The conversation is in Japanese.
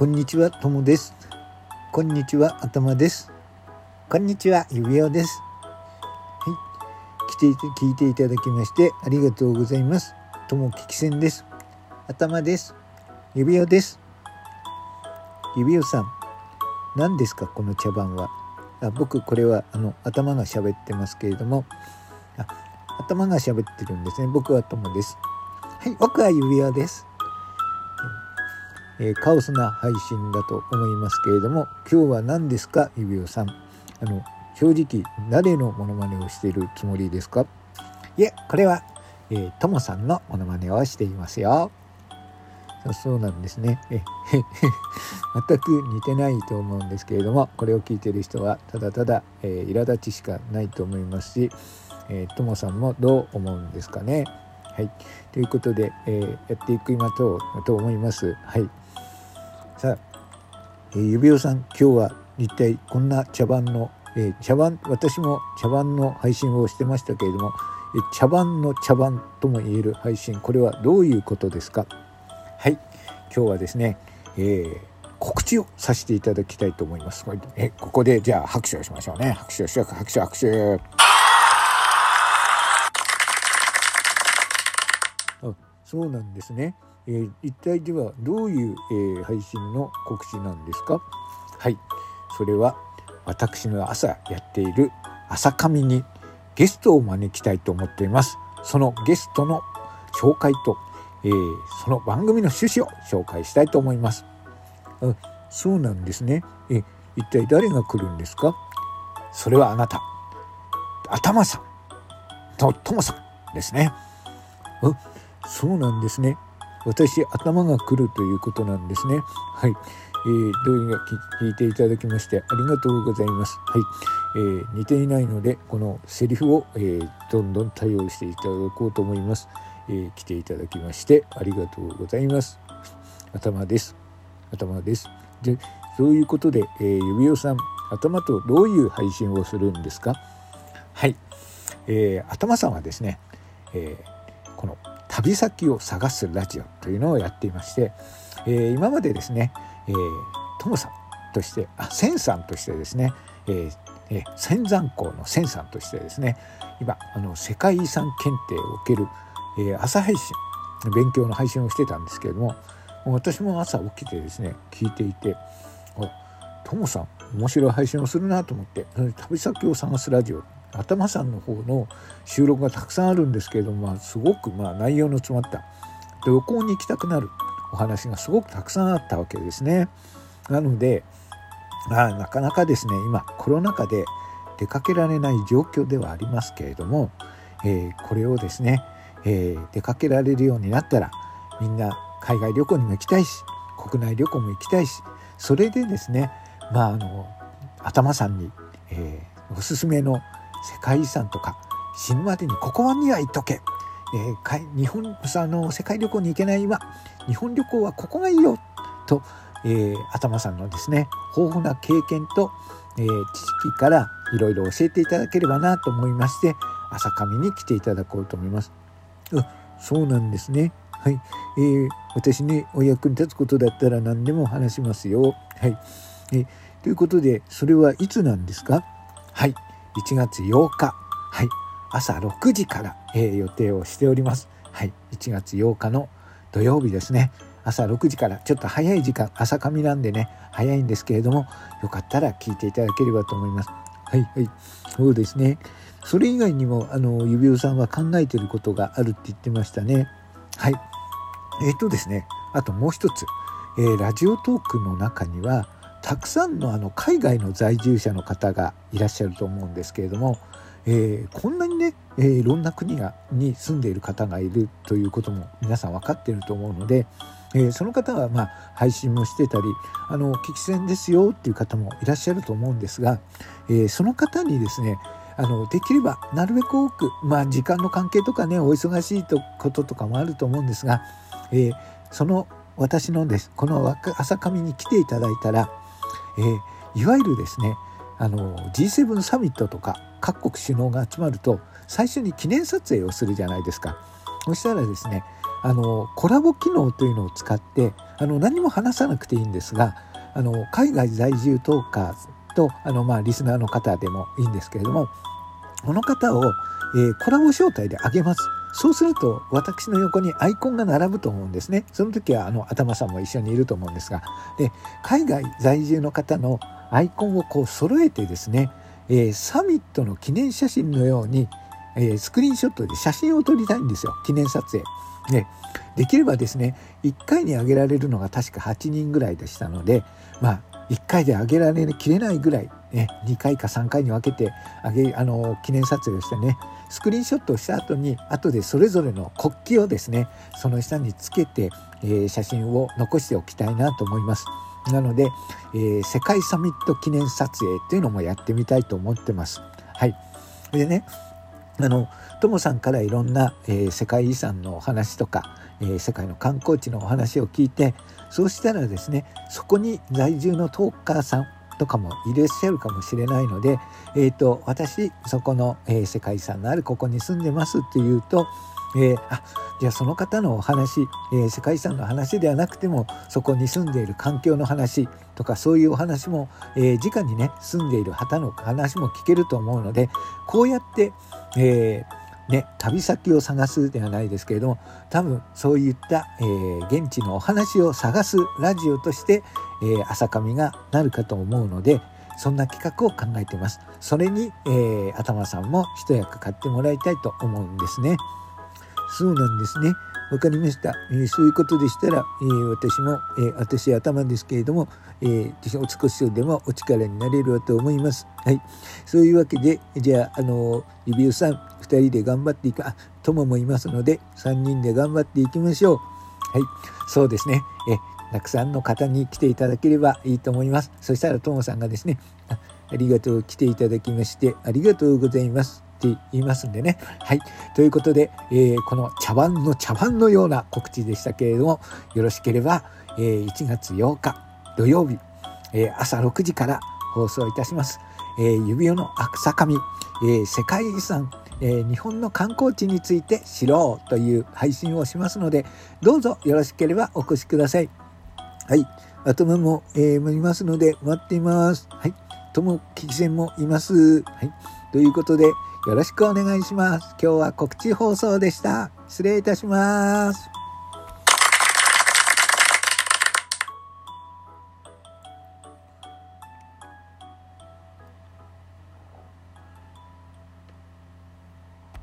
こんにちは、ともです。こんにちは、頭です。こんにちは、指輪です。はい。来ていて、聞いていただきまして、ありがとうございます。ともききせんです。頭です。指輪です。指輪さん、何ですか、この茶番は？あ僕、これは、あの、頭が喋ってますけれども、あ頭が喋ってるんですね。僕はともです。はい、僕は指輪です。えーカオスな配信だと思いますけれども今日は何ですか指輪さん。あの正直誰のモノマネをしているつもりですか？いえこれは、えー、ともさんのモノマネをしていますよ。そうなんですね。全く似てないと思うんですけれどもこれを聞いてる人はただただ、えー苛立ちしかないと思いますしえーともさんもどう思うんですかね。はい。ということで、えーやっていく今とと思います。はい。さあ、えー指輪さん今日は一体こんな茶番の、えー茶番私も茶番の配信をしてましたけれども、えー茶番の茶番とも言える配信これはどういうことですか？はい今日はですね、えー告知をさせていただきたいと思います。えここでじゃあ拍手をしましょうね。拍手をしよう拍手拍手。あそうなんですね。えー一体ではどういう、えー配信の告知なんですか？はい。それは私の朝やっている朝神にゲストを招きたいと思っています。そのゲストの紹介と、えーその番組の趣旨を紹介したいと思います。あそうなんですね。え一体誰が来るんですか？それはあなた。頭さん。とともさんですね。あそうなんですね。私頭が来るということなんですね。はい、えー、どういうか聞いていただきましてありがとうございます。はい、えー似ていないのでこのセリフを、えーどんどん対応していただこうと思います、えー来ていただきましてありがとうございます。頭です。頭です。でそういうことで、えー指輪さん頭とどういう配信をするんですか？はい、えー頭さんはですね、えー旅先を探すラジオというのをやっていまして、えー今までですね、えー、トモさんとしてあセンさんとしてですね、えーえ仙山港のセンさんとしてですね今あの世界遺産検定を受ける、えー朝配信勉強の配信をしてたんですけれども私も朝起きてですね聞いていてあトモさん面白い配信をするなと思って旅先を探すラジオ頭さんの方の収録がたくさんあるんですけれども、まあ、すごくまあ内容の詰まった旅行に行きたくなるお話がすごくたくさんあったわけですね。なのでまあなかなかですね今コロナ禍で出かけられない状況ではありますけれども、えーこれをですね、えー出かけられるようになったらみんな海外旅行にも行きたいし国内旅行も行きたいしそれでですねまああの頭さんに、えーおすすめの世界遺産とか死ぬまでにここには行っとけ、えーかい日本あの世界旅行に行けない今日本旅行はここがいいよ。と、えー頭さんのですね豊富な経験と、えー知識からいろいろ教えていただければなと思いまして朝上に来ていただこうと思います。あそうなんですね。はい、えー私にお役に立つことだったら何でも話しますよ。はい、えーということでそれはいつなんですか？はい。1月8日はい。朝6時から、えー予定をしております。はい。1月8日の土曜日ですね。朝6時からちょっと早い時間朝上なんでね早いんですけれどもよかったら聞いていただければと思います。はい。はい。そうですね。それ以外にもあの指輪さんは考えてることがあるって言ってましたね。はい。えっ、とですね。あともう一つ、えーラジオトークの中にはたくさんのあの海外の在住者の方がいらっしゃると思うんですけれども、えーこんなにね、えーいろんな国がに住んでいる方がいるということも皆さん分かっていると思うので、えーその方はまあ配信もしてたり「あの聞き戦ですよ」っていう方もいらっしゃると思うんですが、えその方にですねあのできればなるべく多く、まあ、時間の関係とかねお忙しいとこととかもあると思うんですが、えその私のですこの朝上に来ていただいたら、えーいわゆるですねあの G7 サミットとか各国首脳が集まると最初に記念撮影をするじゃないですか。そしたらですねあのコラボ機能というのを使ってあの何も話さなくていいんですがあの海外在住トーカーとあの、まあ、リスナーの方でもいいんですけれどもこの方を、えー、コラボ招待であげます。そうすると私の横にアイコンが並ぶと思うんですね。その時はあの頭さんも一緒にいると思うんですが。で、海外在住の方のアイコンをこう揃えてですね、えー、サミットの記念写真のように、えー、スクリーンショットで写真を撮りたいんですよ。記念撮影。ね、できればですね、1回に上げられるのが確か8人ぐらいでしたので、まあ、1回で上げられきれないぐらい、ね、2回か3回に分けて上げあの記念撮影をしてねスクリーンショットをした後に後でそれぞれの国旗をですねその下につけて、えー、写真を残しておきたいなと思います。なので、えー、世界サミット記念撮影っていうのもやってみたいと思ってます。はい。でね、あの、ともさんからいろんな、えー、世界遺産のお話とか、えー、世界の観光地のお話を聞いて、そうしたらですね、そこに在住のトーカーさん、とかもいらっしゃるかもしれないので、えーと、私そこの、えー、世界遺産のあるここに住んでますっていうと、えー、あじゃあその方のお話、えー、世界遺産の話ではなくてもそこに住んでいる環境の話とかそういうお話も、えー、直にね住んでいる方の話も聞けると思うのでこうやって、えーね、旅先を探すではないですけれども多分そういった、えー、現地のお話を探すラジオとして、えー、朝上がなるかと思うのでそんな企画を考えています。それに、え、頭さんも一役買ってもらいたいと思うんですね。そうなんですね。わかりました、えー、そういうことでしたら、えー、私も、えー、私頭ですけれども、えー、少しでもお力になれると思います。はい。そういうわけでじゃああの指輪さん2人で頑張っていくあ友もいますので3人で頑張っていきましょう。はい。そうですね。えたくさんの方に来ていただければいいと思います。そしたら友さんがですねあありがとう来ていただきましてありがとうございます。って言いますんでね。はい。ということで、えー、この茶番の茶番のような告知でしたけれども、よろしければ、えー、1月8日土曜日、えー、朝6時から放送いたします。えー、指輪の草上、えー、世界遺産、えー、日本の観光地について知ろうという配信をしますので、どうぞよろしければお越しください。はい。頭も、えー、いますので待っています。はい。ともきき戦もいます。はい。ということで、よろしくお願いします。今日は告知放送でした。失礼いたします。